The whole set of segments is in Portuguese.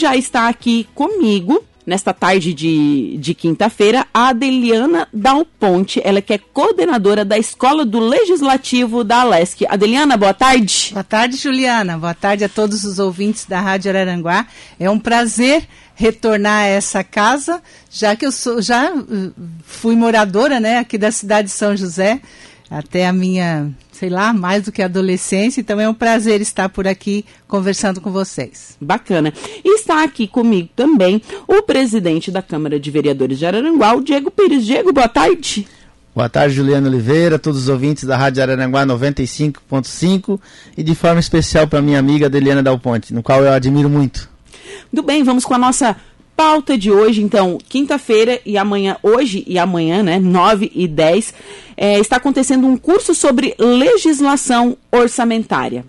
já está aqui comigo nesta tarde de, de quinta-feira, a Adeliana Dal Ponte, ela que é coordenadora da Escola do Legislativo da Alesc. Adeliana, boa tarde. Boa tarde, Juliana. Boa tarde a todos os ouvintes da Rádio Araranguá. É um prazer retornar a essa casa, já que eu sou, já uh, fui moradora, né, aqui da cidade de São José, até a minha sei lá, mais do que adolescência. Então é um prazer estar por aqui conversando com vocês. Bacana. E está aqui comigo também o presidente da Câmara de Vereadores de Araranguá, o Diego Pires. Diego, boa tarde. Boa tarde, Juliana Oliveira, todos os ouvintes da Rádio Araranguá 95.5 e de forma especial para minha amiga Adeliana Dal Ponte, no qual eu admiro muito. Muito bem, vamos com a nossa pauta de hoje, então, quinta-feira e amanhã, hoje e amanhã, né, 9 e 10, é, está acontecendo um curso sobre legislação orçamentária.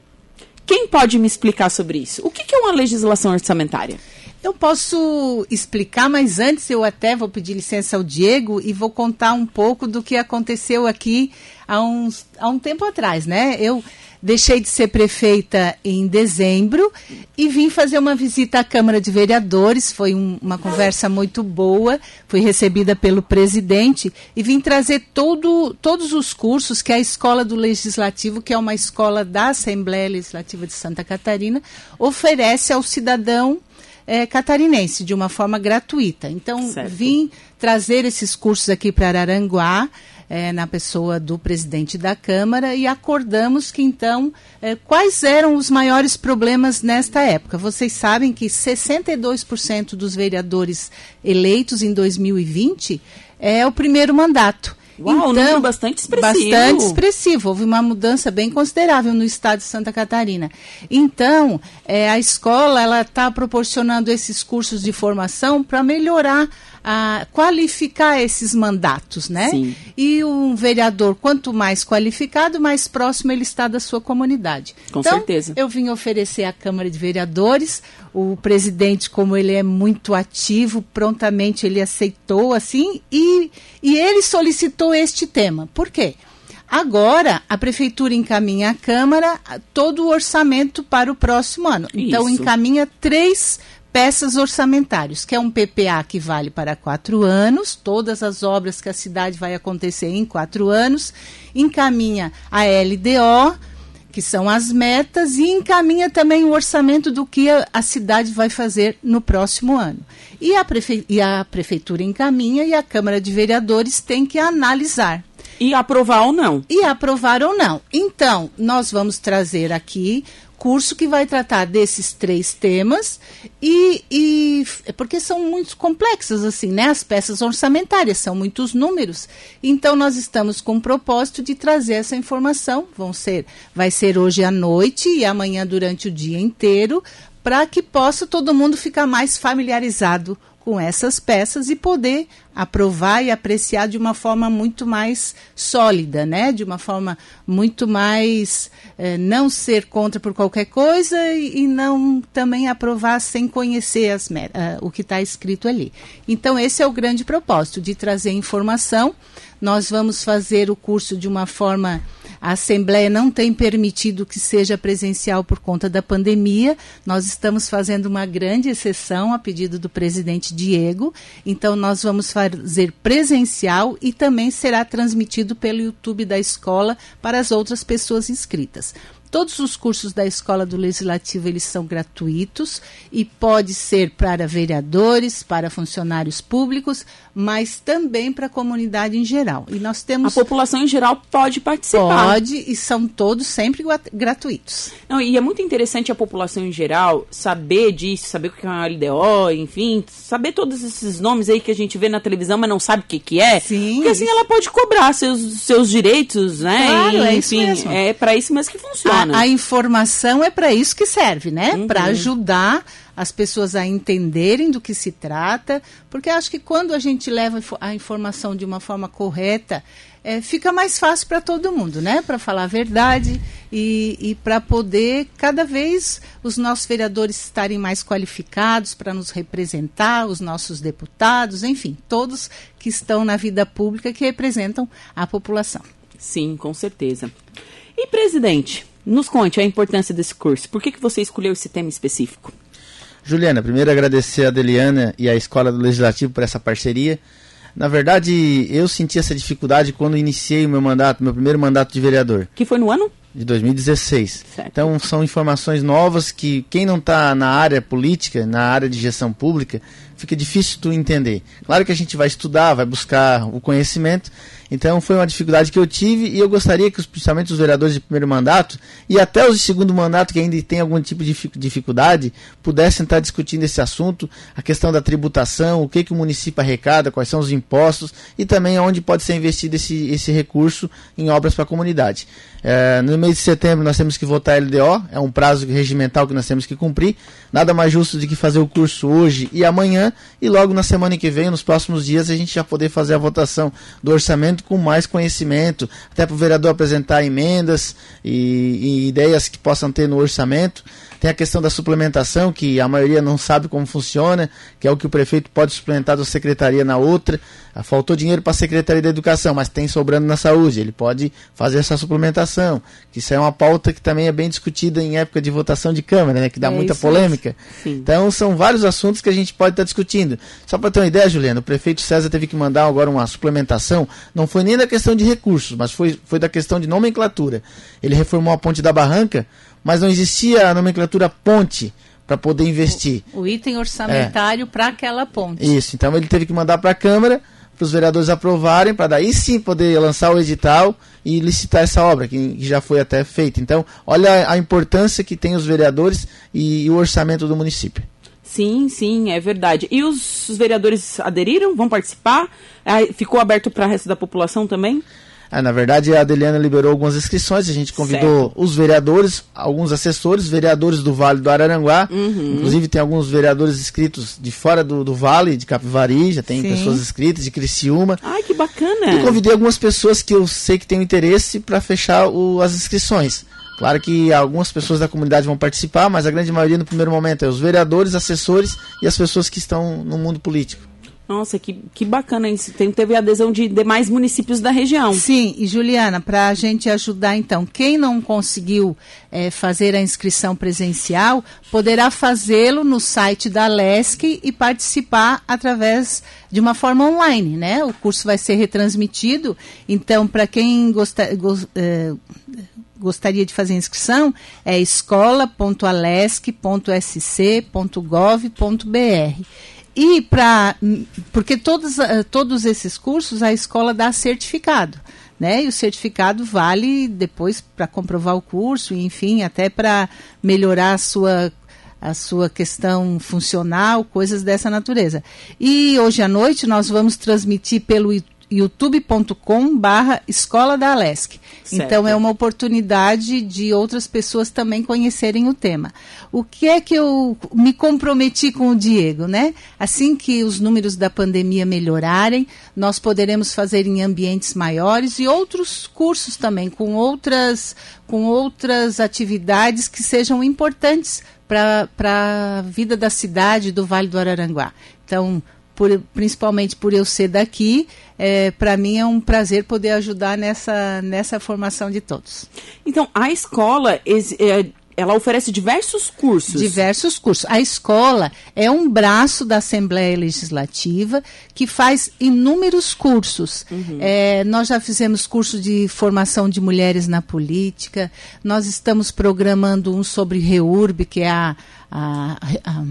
Quem pode me explicar sobre isso? O que, que é uma legislação orçamentária? Eu posso explicar, mas antes eu até vou pedir licença ao Diego e vou contar um pouco do que aconteceu aqui há, uns, há um tempo atrás, né? Eu deixei de ser prefeita em dezembro e vim fazer uma visita à Câmara de Vereadores. Foi um, uma conversa muito boa, fui recebida pelo presidente e vim trazer todo, todos os cursos que a Escola do Legislativo, que é uma escola da Assembleia Legislativa de Santa Catarina, oferece ao cidadão é, catarinense de uma forma gratuita. Então, certo. vim trazer esses cursos aqui para Araranguá. É, na pessoa do presidente da Câmara e acordamos que então é, quais eram os maiores problemas nesta época. Vocês sabem que 62% dos vereadores eleitos em 2020 é o primeiro mandato. Uau, então, um bastante expressivo. Bastante expressivo. Houve uma mudança bem considerável no estado de Santa Catarina. Então, é, a escola ela está proporcionando esses cursos de formação para melhorar a qualificar esses mandatos, né? Sim. E um vereador, quanto mais qualificado, mais próximo ele está da sua comunidade. Com então, certeza. Eu vim oferecer à Câmara de Vereadores, o presidente, como ele é muito ativo, prontamente ele aceitou, assim, e, e ele solicitou este tema. Por quê? Agora, a prefeitura encaminha à Câmara todo o orçamento para o próximo ano. Então, Isso. encaminha três peças orçamentários, que é um PPA que vale para quatro anos, todas as obras que a cidade vai acontecer em quatro anos, encaminha a LDO, que são as metas, e encaminha também o orçamento do que a, a cidade vai fazer no próximo ano. E a, prefe, e a prefeitura encaminha e a Câmara de Vereadores tem que analisar. E aprovar ou não. E aprovar ou não. Então, nós vamos trazer aqui curso que vai tratar desses três temas e, e porque são muito complexos assim, né? As peças orçamentárias são muitos números. Então nós estamos com o propósito de trazer essa informação. Vão ser, vai ser hoje à noite e amanhã durante o dia inteiro, para que possa todo mundo ficar mais familiarizado com essas peças e poder aprovar e apreciar de uma forma muito mais sólida, né? De uma forma muito mais eh, não ser contra por qualquer coisa e, e não também aprovar sem conhecer as, uh, o que está escrito ali. Então esse é o grande propósito de trazer informação. Nós vamos fazer o curso de uma forma a Assembleia não tem permitido que seja presencial por conta da pandemia. Nós estamos fazendo uma grande exceção a pedido do presidente Diego. Então, nós vamos fazer presencial e também será transmitido pelo YouTube da escola para as outras pessoas inscritas. Todos os cursos da Escola do Legislativo eles são gratuitos e pode ser para vereadores, para funcionários públicos, mas também para a comunidade em geral. E nós temos a população em geral pode participar. Pode e são todos sempre gratuitos. Não, e é muito interessante a população em geral saber disso, saber o que é uma LDO, enfim, saber todos esses nomes aí que a gente vê na televisão, mas não sabe o que que é. Sim. Porque assim ela pode cobrar seus, seus direitos, né? Claro, e, é enfim, isso mesmo. é para isso mesmo que funciona. A, a informação é para isso que serve, né? Uhum. Para ajudar as pessoas a entenderem do que se trata, porque acho que quando a gente leva a informação de uma forma correta, é, fica mais fácil para todo mundo, né? Para falar a verdade e, e para poder cada vez os nossos vereadores estarem mais qualificados para nos representar, os nossos deputados, enfim, todos que estão na vida pública que representam a população. Sim, com certeza. E presidente, nos conte a importância desse curso. Por que, que você escolheu esse tema específico? Juliana, primeiro agradecer a Deliana e a Escola do Legislativo por essa parceria. Na verdade, eu senti essa dificuldade quando iniciei o meu mandato, meu primeiro mandato de vereador. Que foi no ano? De 2016. Certo. Então, são informações novas que quem não está na área política, na área de gestão pública, fica difícil tu entender. Claro que a gente vai estudar, vai buscar o conhecimento, então foi uma dificuldade que eu tive e eu gostaria que, principalmente os vereadores de primeiro mandato e até os de segundo mandato que ainda tem algum tipo de dificuldade, pudessem estar discutindo esse assunto, a questão da tributação, o que, que o município arrecada, quais são os impostos e também onde pode ser investido esse, esse recurso em obras para a comunidade. É, no mês de setembro nós temos que votar a LDO, é um prazo regimental que nós temos que cumprir. Nada mais justo do que fazer o curso hoje e amanhã, e logo na semana que vem, nos próximos dias, a gente já poder fazer a votação do orçamento com mais conhecimento, até para o vereador apresentar emendas e, e ideias que possam ter no orçamento. Tem a questão da suplementação, que a maioria não sabe como funciona, que é o que o prefeito pode suplementar da secretaria na outra. Ah, faltou dinheiro para a Secretaria da Educação, mas tem sobrando na saúde. Ele pode fazer essa suplementação. Isso é uma pauta que também é bem discutida em época de votação de Câmara, né? Que dá É muita isso polêmica. Então são vários assuntos que a gente pode estar discutindo. Só para ter uma ideia, Juliana, o prefeito César teve que mandar agora uma suplementação. Não foi nem da questão de recursos, mas foi, foi da questão de nomenclatura. Ele reformou a ponte da Barranca, mas não existia a nomenclatura ponte para poder investir. O item orçamentário para aquela ponte. Isso, então ele teve que mandar para a Câmara, para os vereadores aprovarem, para daí sim poder lançar o edital e licitar essa obra, que que já foi até feita. Então, olha a importância que tem os vereadores e, e o orçamento do município. Sim, sim, é verdade. E os, os vereadores aderiram? Vão participar? Ah, ficou aberto para o resto da população também? Ah, na verdade, a Adeliana liberou algumas inscrições, a gente convidou os vereadores, alguns assessores, vereadores do Vale do Araranguá, Uhum. inclusive tem alguns vereadores inscritos de fora do, do Vale, de Capivari, já tem Sim. pessoas inscritas, de Criciúma. Ai, que bacana! Eu convidei algumas pessoas que eu sei que têm interesse para fechar o- as inscrições. Claro que algumas pessoas da comunidade vão participar, mas a grande maioria no primeiro momento é os vereadores, assessores e as pessoas que estão no mundo político. Nossa, que, que bacana isso. Tem, teve adesão de demais municípios da região. Sim, e Juliana, para a gente ajudar então, quem não conseguiu eh, fazer a inscrição presencial, poderá fazê-lo no site da LESC e participar através de uma forma online, né? O curso vai ser retransmitido, então para quem gosta, gos- eh, gostaria de fazer a inscrição, é escola.alesc.sc.gov.br. E para. Porque todos, eh, todos esses cursos a escola dá certificado. Né? E o certificado vale depois para comprovar o curso, enfim, até para melhorar a sua, a sua questão funcional, coisas dessa natureza. E hoje à noite nós vamos transmitir pelo youtube.com barra Escola da Alesc. Certo. Então é uma oportunidade de outras pessoas também conhecerem o tema. O que é que eu me comprometi com o Diego, né? Assim que os números da pandemia melhorarem, nós poderemos fazer em ambientes maiores e outros cursos também, com outras, com outras atividades que sejam importantes para a vida da cidade do Vale do Araranguá. Então, por- principalmente por eu ser daqui, para mim é um prazer poder ajudar nessa, nessa formação de todos. Então, a escola, é, ela oferece diversos cursos. Diversos cursos. A escola é um braço da Assembleia Legislativa que faz inúmeros cursos. É, nós já fizemos curso de formação de mulheres na política, nós estamos programando um sobre REURB, que é a- a- a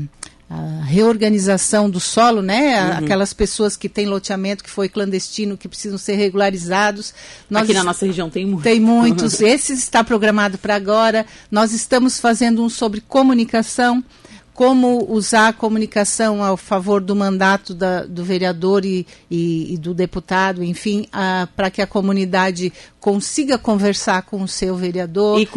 a reorganização do solo, né? A- Aquelas pessoas que têm loteamento que foi clandestino, que precisam ser regularizados. Nós Aqui na nossa região tem muito. tem muitos. Esse está programado para agora. Nós estamos fazendo um sobre comunicação, como usar a comunicação ao favor do mandato da- do vereador e, e- e do deputado, enfim, para que a comunidade consiga conversar com o seu vereador. E,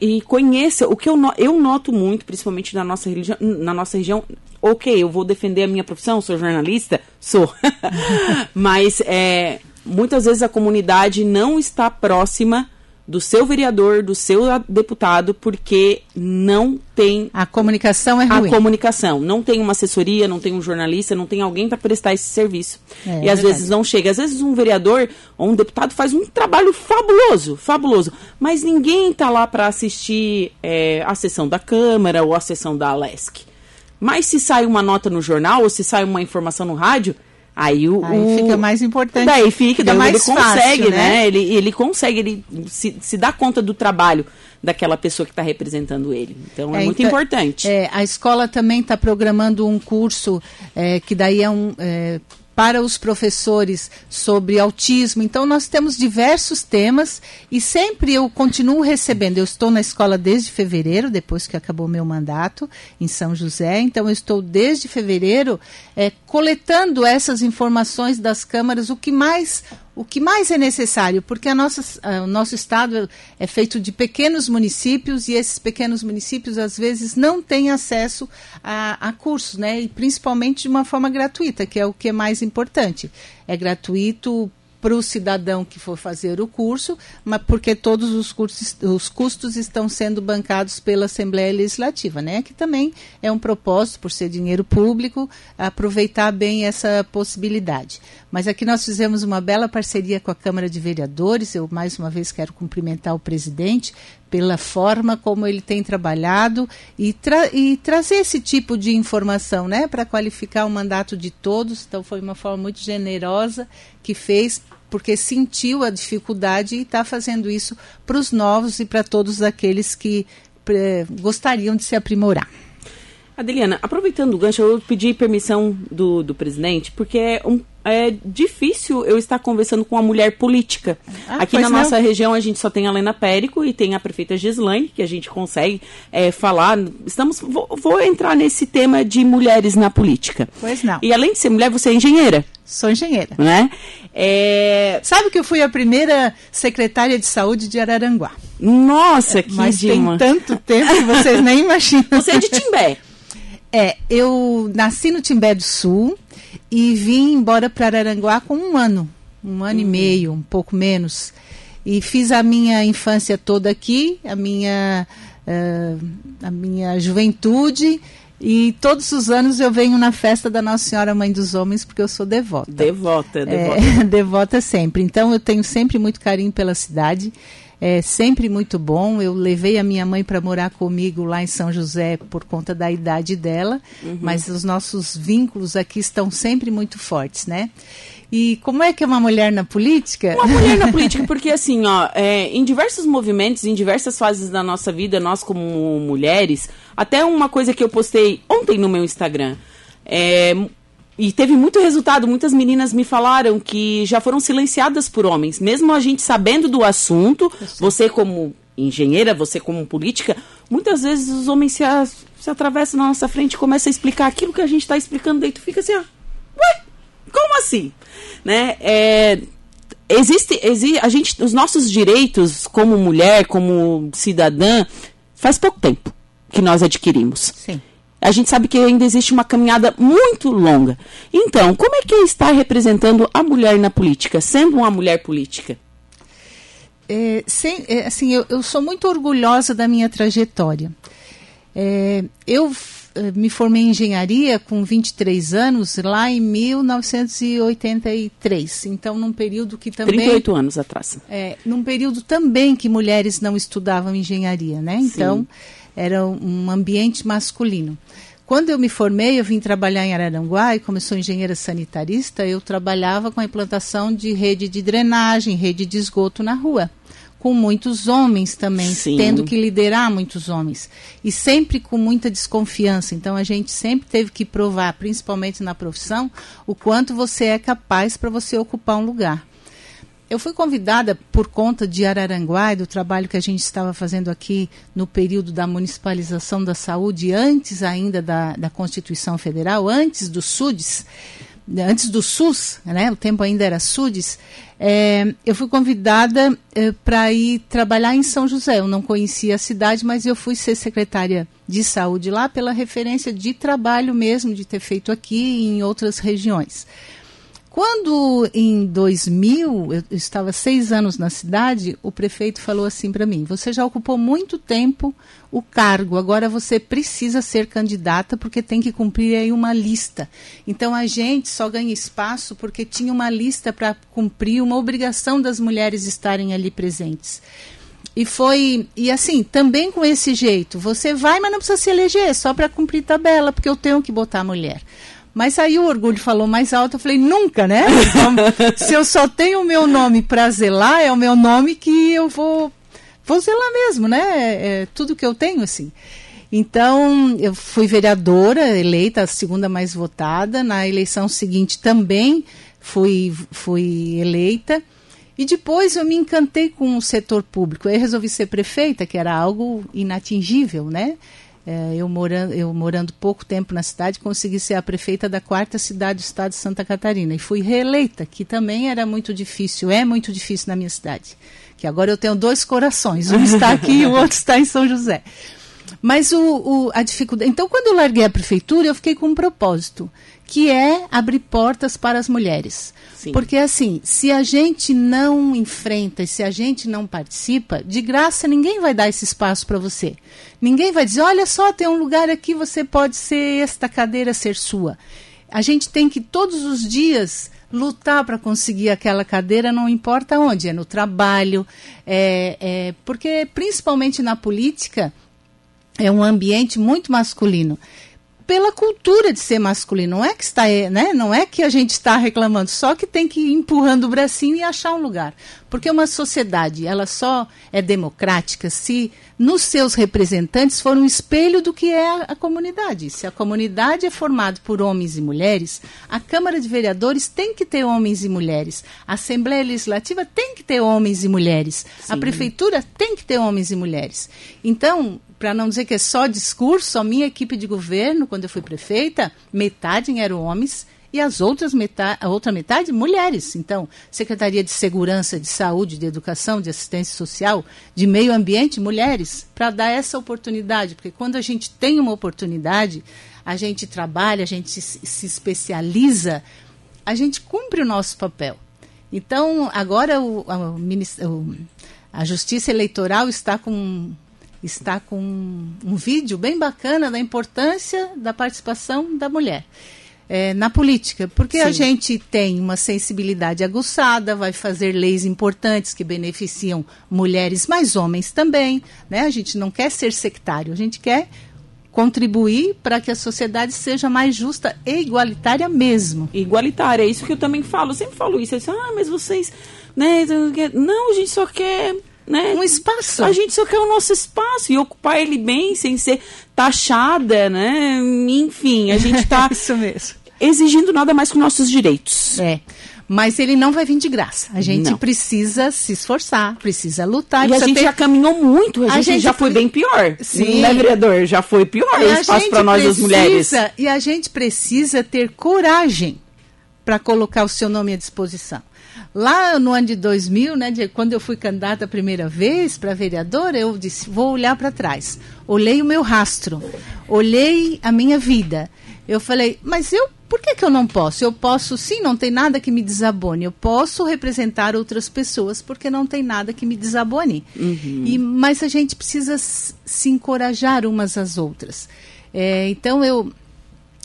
e conheça, o que eu, no- eu noto muito, principalmente na nossa, religião, na nossa região, ok, eu vou defender a minha profissão, sou jornalista, sou. Mas é, muitas vezes a comunidade não está próxima do seu vereador, do seu a- deputado, porque não tem A comunicação é a ruim. comunicação. Não tem uma assessoria, não tem um jornalista, não tem alguém para prestar esse serviço. É, e é às verdade. vezes não chega. Às vezes um vereador ou um deputado faz um trabalho fabuloso, fabuloso. Mas ninguém está lá para assistir é, a sessão da Câmara ou a sessão da Alesc. Mas se sai uma nota no jornal ou se sai uma informação no rádio, aí o. Aí o- fica mais importante. Daí fica, daí mais ele consegue, fácil, né? Ele, ele consegue, ele se, se dá conta do trabalho daquela pessoa que está representando ele. Então é, É, muito então, importante. É, a escola também está programando um curso é, que daí é um é, para os professores sobre autismo. Então nós temos diversos temas e sempre eu continuo recebendo. Eu estou na escola desde fevereiro, depois que acabou meu mandato em São José. Então eu estou desde fevereiro é, coletando essas informações das câmaras, o que mais o que mais é necessário, porque nossa, o nosso estado é feito de pequenos municípios e esses pequenos municípios às vezes não têm acesso a, a cursos, né? E principalmente de uma forma gratuita, que é o que é mais importante. É gratuito para o cidadão que for fazer o curso, mas porque todos os, cursos, os custos estão sendo bancados pela Assembleia Legislativa, né? Que também é um propósito, por ser dinheiro público, aproveitar bem essa possibilidade. Mas aqui nós fizemos uma bela parceria com a Câmara de Vereadores. Eu mais uma vez quero cumprimentar o presidente pela forma como ele tem trabalhado e, tra e trazer esse tipo de informação, né, para qualificar o mandato de todos. Então foi uma forma muito generosa que fez porque sentiu a dificuldade e está fazendo isso para os novos e para todos aqueles que eh, gostariam de se aprimorar. Adeliana, aproveitando o gancho, eu pedi permissão do, do presidente, porque é, um, é difícil eu estar conversando com uma mulher política. Ah, Aqui na não. nossa região a gente só tem a Helena Périco e tem a prefeita Gislaine, que a gente consegue é, falar. Estamos, vou, vou entrar nesse tema de mulheres na política. Pois não. E além de ser mulher, você é engenheira, Sou engenheira. né? É, Sabe que eu fui a primeira secretária de saúde de Araranguá. Nossa, que Mas Dilma. tem tanto tempo que vocês nem imaginam. Você é de Timbé. É, eu nasci no Timbé do Sul e vim embora para Araranguá com um ano, um ano e meio, um pouco menos. E fiz a minha infância toda aqui, a minha, eh, a minha juventude. E todos os anos eu venho na festa da Nossa Senhora Mãe dos Homens, porque eu sou devota. Devota, devota. É, devota sempre. Então eu tenho sempre muito carinho pela cidade. É sempre muito bom. Eu levei a minha mãe para morar comigo lá em São José por conta da idade dela, mas os nossos vínculos aqui estão sempre muito fortes, né? E como é que é uma mulher na política? Uma mulher na política, porque assim, ó, é, em diversos movimentos, em diversas fases da nossa vida, nós como mulheres, até uma coisa que eu postei ontem no meu Instagram, é, e teve muito resultado, muitas meninas me falaram que já foram silenciadas por homens, mesmo a gente sabendo do assunto, você como engenheira, você como política, muitas vezes os homens se, a- se atravessam na nossa frente e começam a explicar aquilo que a gente está explicando, daí tu fica assim, ó, ué, como assim? Né? É, existe, exi, a gente, os nossos direitos como mulher, como cidadã, faz pouco tempo que nós adquirimos. Sim. A gente sabe que ainda existe uma caminhada muito longa. Então, como é que está representando a mulher na política, sendo uma mulher política? É, sem- é, assim, eu, eu sou muito orgulhosa da minha trajetória. É, eu eh, me formei em engenharia com 23 anos, lá em 1983. Então, num período que também. 38 anos atrás. É, num período também que mulheres não estudavam engenharia, né? Então, era um ambiente masculino. Quando eu me formei, eu vim trabalhar em Araranguá e como eu sou engenheira sanitarista, eu trabalhava com a implantação de rede de drenagem, rede de esgoto na rua, com muitos homens também, Sim. tendo que liderar muitos homens e sempre com muita desconfiança. Então a gente sempre teve que provar, principalmente na profissão, o quanto você é capaz para você ocupar um lugar. Eu fui convidada por conta de Araranguá e do trabalho que a gente estava fazendo aqui no período da municipalização da saúde, antes ainda da, da Constituição Federal, antes do SUDES, antes do SUS, né, o tempo ainda era SUDES, é, eu fui convidada para ir trabalhar em São José. Eu não conhecia a cidade, mas eu fui ser secretária de saúde lá pela referência de trabalho mesmo, de ter feito aqui e em outras regiões. Quando em 2000, eu estava seis anos na cidade, o prefeito falou assim para mim: Você já ocupou muito tempo o cargo, agora você precisa ser candidata porque tem que cumprir aí uma lista. Então a gente só ganha espaço porque tinha uma lista para cumprir, uma obrigação das mulheres estarem ali presentes. E foi, e assim, também com esse jeito, você vai, mas não precisa se eleger, só para cumprir tabela, porque eu tenho que botar a mulher. Mas aí o orgulho falou mais alto, eu falei, nunca, né? Então, se eu só tenho o meu nome para zelar, é o meu nome que eu vou, vou zelar mesmo, né? É, é tudo que eu tenho, assim. Então, eu fui vereadora, eleita a segunda mais votada. Na eleição seguinte também fui, fui eleita. E depois eu me encantei com o setor público. Aí resolvi ser prefeita, que era algo inatingível, né? É, eu, morando, eu morando pouco tempo na cidade, consegui ser a prefeita da quarta cidade do estado de Santa Catarina. E fui reeleita, que também era muito difícil, é muito difícil na minha cidade. Que agora eu tenho dois corações, um está aqui e o outro está em São José. Mas o, o, a dificuldade. Então, quando eu larguei a prefeitura, eu fiquei com um propósito, que é abrir portas para as mulheres. Sim. Porque, assim, se a gente não enfrenta e se a gente não participa, de graça ninguém vai dar esse espaço para você. Ninguém vai dizer: olha só, tem um lugar aqui, você pode ser esta cadeira ser sua. A gente tem que todos os dias lutar para conseguir aquela cadeira, não importa onde, é no trabalho, é, é, porque principalmente na política é um ambiente muito masculino pela cultura de ser masculino. Não é que está, né? Não é que a gente está reclamando, só que tem que ir empurrando o bracinho e achar um lugar. Porque uma sociedade, ela só é democrática se nos seus representantes for um espelho do que é a, a comunidade. Se a comunidade é formada por homens e mulheres, a Câmara de Vereadores tem que ter homens e mulheres. A Assembleia Legislativa tem que ter homens e mulheres. Sim. A prefeitura tem que ter homens e mulheres. Então, para não dizer que é só discurso, a minha equipe de governo, quando eu fui prefeita, metade eram homens e as outras metade, a outra metade mulheres. Então, Secretaria de Segurança, de Saúde, de Educação, de Assistência Social, de Meio Ambiente, mulheres, para dar essa oportunidade, porque quando a gente tem uma oportunidade, a gente trabalha, a gente se, especializa, a gente cumpre o nosso papel. Então, agora o, a, o, a Justiça Eleitoral está com está com um, vídeo bem bacana da importância da participação da mulher. É, na política, porque Sim. a gente tem uma sensibilidade aguçada, vai fazer leis importantes que beneficiam mulheres, mas homens também. Né? A gente não quer ser sectário, a gente quer contribuir para que a sociedade seja mais justa e igualitária mesmo. Igualitária, é isso que eu também falo, eu sempre falo isso. Eu disse, ah, mas vocês. Né, não, a gente só quer né? Um espaço. A gente só quer o nosso espaço e ocupar ele bem, sem ser taxada, né? Enfim, a gente está exigindo nada mais que nossos direitos. É. Mas ele não vai vir de graça. A gente não. precisa se esforçar, precisa lutar. E precisa a gente ter... já caminhou muito, a, a gente, gente, já foi bem pior. Sim. Né, vereador? Já foi pior o espaço para nós, precisa, as mulheres. E a gente precisa ter coragem para colocar o seu nome à disposição. Lá no ano de 2000, né, de, quando eu fui candidata a primeira vez para vereadora, eu disse: vou olhar para trás. Olhei o meu rastro, olhei a minha vida. Eu falei: mas eu, por que, que eu não posso? Eu posso, sim, não tem nada que me desabone. Eu posso representar outras pessoas porque não tem nada que me desabone. Uhum. E, mas a gente precisa se encorajar umas às outras. É, então eu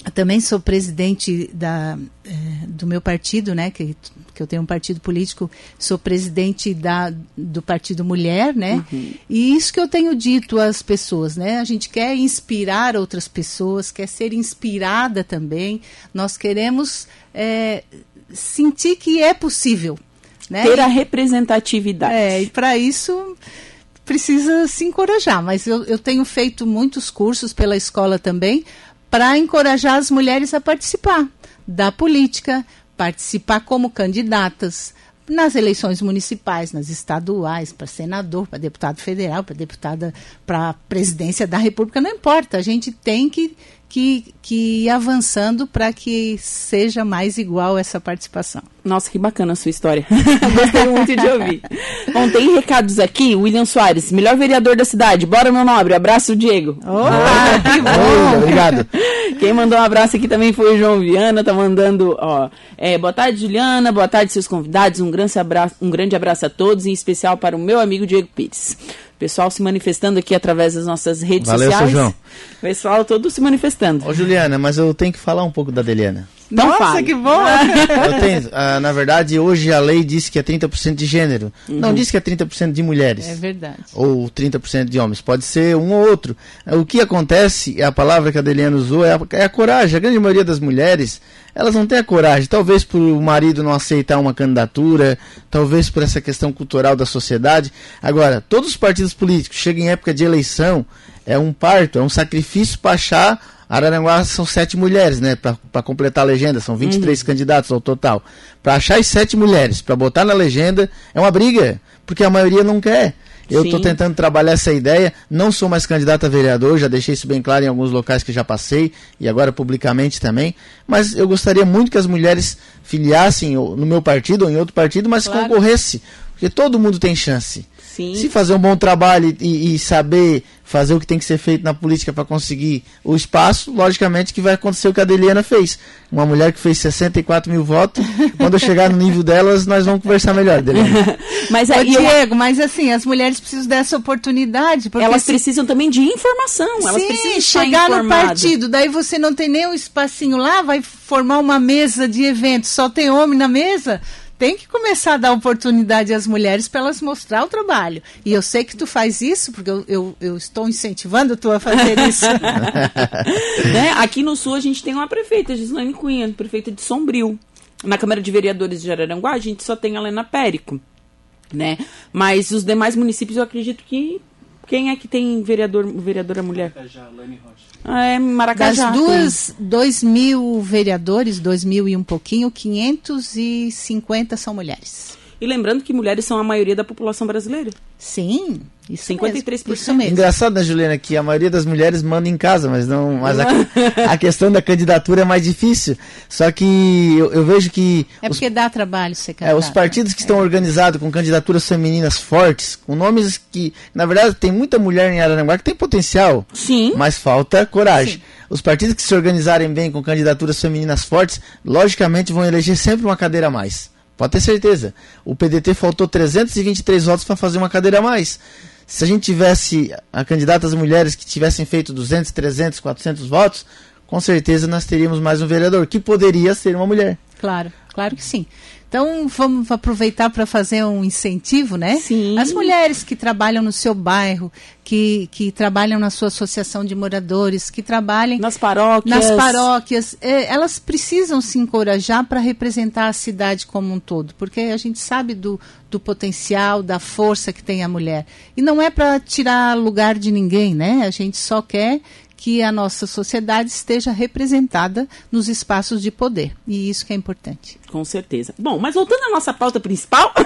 também sou presidente da, é, do meu partido, né, que, que eu tenho um partido político, sou presidente da, do Partido Mulher, né, uhum. e isso que eu tenho dito às pessoas, né, a gente quer inspirar outras pessoas, quer ser inspirada também, nós queremos é, sentir que é possível. Né? Ter a representatividade. É, e para isso precisa se encorajar, mas eu, eu tenho feito muitos cursos pela escola também, para encorajar as mulheres a participar da política, participar como candidatas nas eleições municipais, nas estaduais, para senador, para deputado federal, para deputada, para presidência da República, não importa. A gente tem que que, que ir avançando para que seja mais igual essa participação. Nossa, que bacana a sua história. Gostei muito de ouvir. Bom, tem recados aqui. William Soares, melhor vereador da cidade. Bora, meu nobre. Abraço, Diego. Opa, que bom. obrigado. Quem mandou um abraço aqui também foi o João Viana. Tá mandando, ó. É, boa tarde, Juliana. Boa tarde, seus convidados. Um grande abraço, um grande abraço a todos, em especial para o meu amigo Diego Pires pessoal se manifestando aqui através das nossas redes Valeu, sociais. Valeu, João. Pessoal todo se manifestando. Ô, Juliana, mas eu tenho que falar um pouco da Deliana. Então Nossa, fale. que bom! Eu tenho, ah, na verdade, hoje a lei diz que é 30% de gênero. Não diz que é 30% de mulheres. É verdade. ou 30% de homens. Pode ser um ou outro. O que acontece, a palavra que a Deliana usou é a, é a coragem. A grande maioria das mulheres, elas não têm a coragem. Talvez por o marido não aceitar uma candidatura, talvez por essa questão cultural da sociedade. Agora, todos os partidos políticos chegam em época de eleição, é um parto, é um sacrifício para achar. Araranguá são sete mulheres, né? Para completar a legenda, são 23 candidatos ao total. Para achar as sete mulheres, para botar na legenda, é uma briga, porque a maioria não quer. Eu estou tentando trabalhar essa ideia. Não sou mais candidato a vereador, já deixei isso bem claro em alguns locais que já passei e agora publicamente também. Mas eu gostaria muito que as mulheres filiassem no meu partido ou em outro partido, mas Claro. concorresse. Porque todo mundo tem chance. Sim. Se fazer um bom trabalho e, e saber fazer o que tem que ser feito na política para conseguir o espaço, logicamente que vai acontecer o que a Adeliana fez. Uma mulher que fez 64 mil votos. Quando eu chegar no nível delas, nós vamos conversar melhor, Adeliana. Mas Ô, aí eu- Diego, mas assim, as mulheres precisam dessa oportunidade. Porque elas se- precisam também de informação. Elas Sim, precisam estar chegar no partido, daí você não tem nem um espacinho lá, vai formar uma mesa de eventos, só tem homem na mesa. Tem que começar a dar oportunidade às mulheres para elas mostrar o trabalho. E eu sei que tu faz isso, porque eu, eu, eu estou incentivando tu a fazer isso. né? Aqui no Sul a gente tem uma prefeita, Gislaine Cunha, prefeita de Sombrio. Na Câmara de Vereadores de Araranguá a gente só tem a Helena Périco, né? Mas os demais municípios eu acredito que quem é que tem vereador, vereadora mulher? Ah, é Das Maracajá. duas, dois mil vereadores, dois mil e um pouquinho, 550 são mulheres. E lembrando que mulheres são a maioria da população brasileira. Sim, isso 53%. mesmo. Isso mesmo. Engraçado, né, Juliana, que a maioria das mulheres manda em casa, mas não. Mas a, a questão da candidatura é mais difícil. Só que eu, eu vejo que É os, porque dá trabalho ser é, candidato. os partidos que estão organizados com candidaturas femininas fortes, com nomes que, na verdade, tem muita mulher em Araranguá que tem potencial. Sim. Mas falta coragem. Sim. Os partidos que se organizarem bem com candidaturas femininas fortes, logicamente vão eleger sempre uma cadeira a mais. Pode ter certeza. O PDT faltou 323 votos para fazer uma cadeira a mais. Se a gente tivesse a candidatas mulheres que tivessem feito 200, 300, 400 votos, com certeza nós teríamos mais um vereador, que poderia ser uma mulher. Claro, claro que sim. Então vamos aproveitar para fazer um incentivo, né? Sim. As mulheres que trabalham no seu bairro, que, que trabalham na sua associação de moradores, que trabalhem Nas paróquias. nas paróquias, eh, elas precisam se encorajar para representar a cidade como um todo, porque a gente sabe do, do potencial, da força que tem a mulher. E não é para tirar lugar de ninguém, né? A gente só quer que a nossa sociedade esteja representada nos espaços de poder. E isso que é importante. Com certeza. Bom, mas voltando à nossa pauta principal.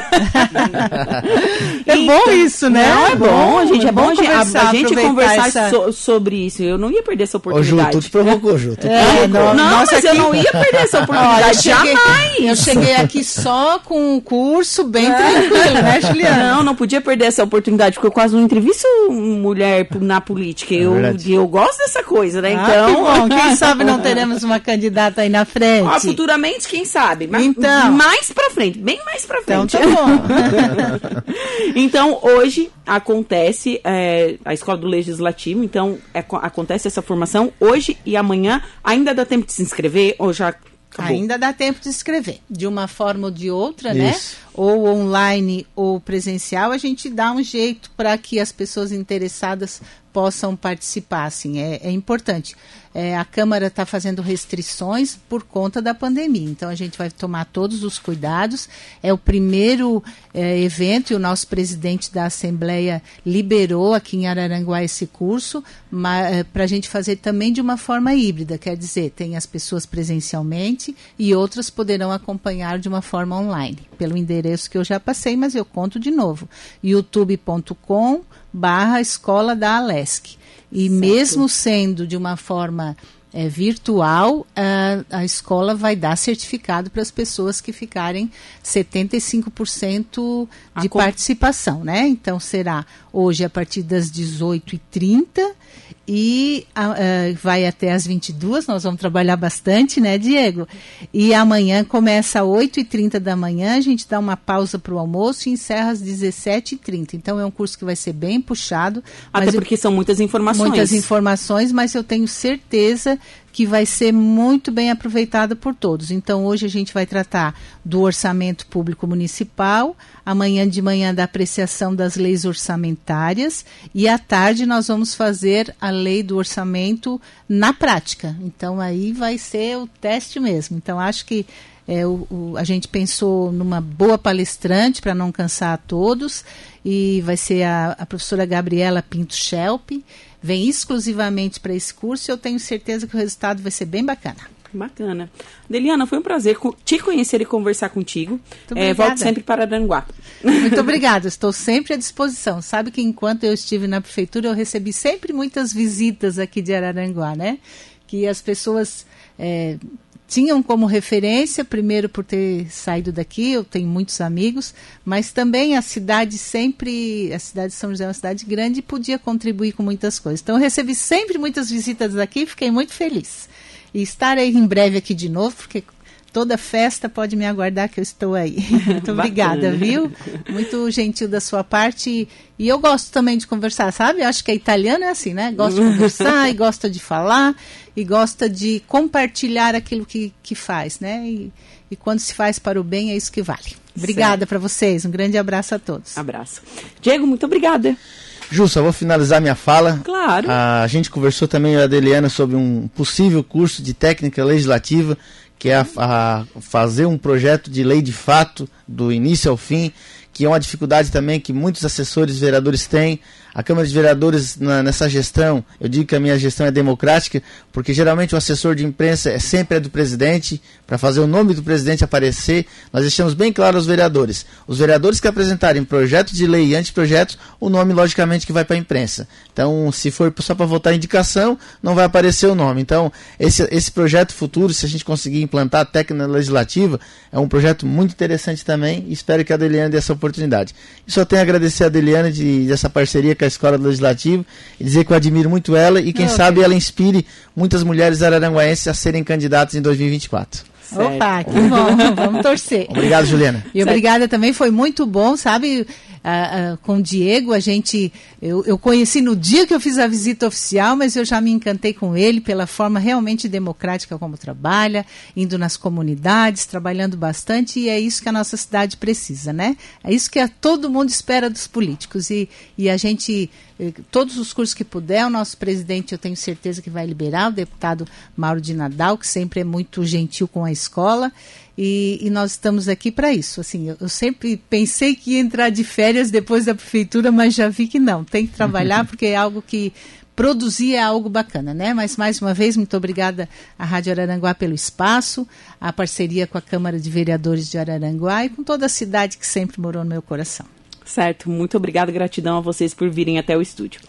É bom isso, né? Não, é bom, a gente, é bom, a gente, a- conversar, a gente aproveitar conversar essa- so- sobre isso. Eu não ia perder essa Ô, Ju, oportunidade. tu te provocou, Ju. Tu É, provocou. não, não, Nossa, mas eu aqui- não ia perder essa Olha, oportunidade. eu cheguei, Jamais. eu cheguei aqui só com o curso bem tranquilo, né, Juliana? Não, não podia perder essa oportunidade, porque eu quase não entrevisto mulher na política. Eu, eu gosto dessa coisa, né? Ah, Então. que bom. Quem sabe não teremos uma candidata aí na frente. Ah, futuramente, quem sabe? Mas Então. mais pra frente, bem mais pra Então frente. tá bom. Então, hoje acontece é, a escola do legislativo, então é co- acontece essa formação hoje e amanhã. Ainda dá tempo de se inscrever ou já acabou? Ainda dá tempo de escrever. De uma forma ou de outra, Isso. né? Ou online ou presencial, a gente dá um jeito para que as pessoas interessadas possam participar. Assim, é, é importante. É, a Câmara está fazendo restrições por conta da pandemia. Então, a gente vai tomar todos os cuidados. É o primeiro é, evento e o nosso presidente da Assembleia liberou aqui em Araranguá esse curso para a gente fazer também de uma forma híbrida. Quer dizer, tem as pessoas presencialmente e outras poderão acompanhar de uma forma online, pelo endereço que eu já passei, mas eu conto de novo. youtube.com barra Escola da Alesc. E mesmo sendo de uma forma é, virtual, a, a escola vai dar certificado para as pessoas que ficarem 75% de participação, né? Então será hoje a partir das 18h30 e eh, vai até às 22 nós vamos trabalhar bastante, né, Diego? E amanhã começa às 8h30 da manhã, a gente dá uma pausa para o almoço e encerra às 17h30. Então é um curso que vai ser bem puxado. Até mas eu- porque são muitas informações. muitas informações, mas eu tenho certeza que vai ser muito bem aproveitada por todos. Então, hoje a gente vai tratar do orçamento público municipal, amanhã de manhã da apreciação das leis orçamentárias e à tarde nós vamos fazer a lei do orçamento na prática. Então, aí vai ser o teste mesmo. Então, acho que é, o, o, a gente pensou numa boa palestrante para não cansar a todos e vai ser a, a professora Gabriela Pinto Schelp. Vem exclusivamente para esse curso e eu tenho certeza que o resultado vai ser bem bacana. Bacana. Deliana, foi um prazer te conhecer e conversar contigo. É, volto sempre para Aranguá. Muito obrigada, estou sempre à disposição. Sabe que enquanto eu estive na prefeitura, eu recebi sempre muitas visitas aqui de Araranguá, né? Que as pessoas é, tinham como referência, primeiro por ter saído daqui, eu tenho muitos amigos, mas também a cidade sempre, a cidade de São José é uma cidade grande e podia contribuir com muitas coisas. Então eu recebi sempre muitas visitas daqui e fiquei muito feliz. E estarei em breve aqui de novo, porque toda festa pode me aguardar que eu estou aí. Muito obrigada, viu? Muito gentil da sua parte. E eu gosto também de conversar, sabe? Eu acho que a italiana é assim, né? Gosta de conversar e gosta de falar e gosta de compartilhar aquilo que, que faz, né? E, e quando se faz para o bem, é isso que vale. Obrigada para vocês. Um grande abraço a todos. Abraço. Diego, muito obrigada. Ju, só vou finalizar minha fala. Claro. A gente conversou também, a Adeliana, sobre um possível curso de técnica legislativa que é a, a fazer um projeto de lei de fato do início ao fim, que é uma dificuldade também que muitos assessores vereadores têm. A Câmara de Vereadores, na, nessa gestão, eu digo que a minha gestão é democrática, porque geralmente o assessor de imprensa é sempre é do presidente, para fazer o nome do presidente aparecer. Nós deixamos bem claro aos vereadores. Os vereadores que apresentarem projetos de lei e anteprojetos, o nome, logicamente, que vai para a imprensa. Então, se for só para votar indicação, não vai aparecer o nome. Então, esse, esse projeto futuro, se a gente conseguir implantar a técnica legislativa, é um projeto muito interessante também e espero que a Adeliane dê essa oportunidade. E só tenho a agradecer a Adeliane de, dessa parceria com a Escola Legislativa e dizer que eu admiro muito ela e quem sabe ela inspire muitas mulheres araranguaenses a serem candidatas em 2024. Opa, que bom, vamos torcer. Obrigado, Juliana. E obrigada também, foi muito bom, sabe? Uh, uh, com o Diego, a gente. Eu, eu conheci no dia que eu fiz a visita oficial, mas eu já me encantei com ele pela forma realmente democrática como trabalha, indo nas comunidades, trabalhando bastante, e é isso que a nossa cidade precisa, né? É isso que a, todo mundo espera dos políticos. E, e a gente, eh, todos os cursos que puder, o nosso presidente, eu tenho certeza que vai liberar, o deputado Mauro de Nadal, que sempre é muito gentil com a escola. E, e, nós estamos aqui para isso. Assim, eu, eu, sempre pensei que ia entrar de férias depois da prefeitura, mas já vi que não. Tem que trabalhar porque é algo que produzir é algo bacana, né? Mas mais uma vez muito obrigada à Rádio Araranguá pelo espaço, a parceria com a Câmara de Vereadores de Araranguá e com toda a cidade que sempre morou no meu coração. Certo, muito obrigada, gratidão a vocês por virem até o estúdio.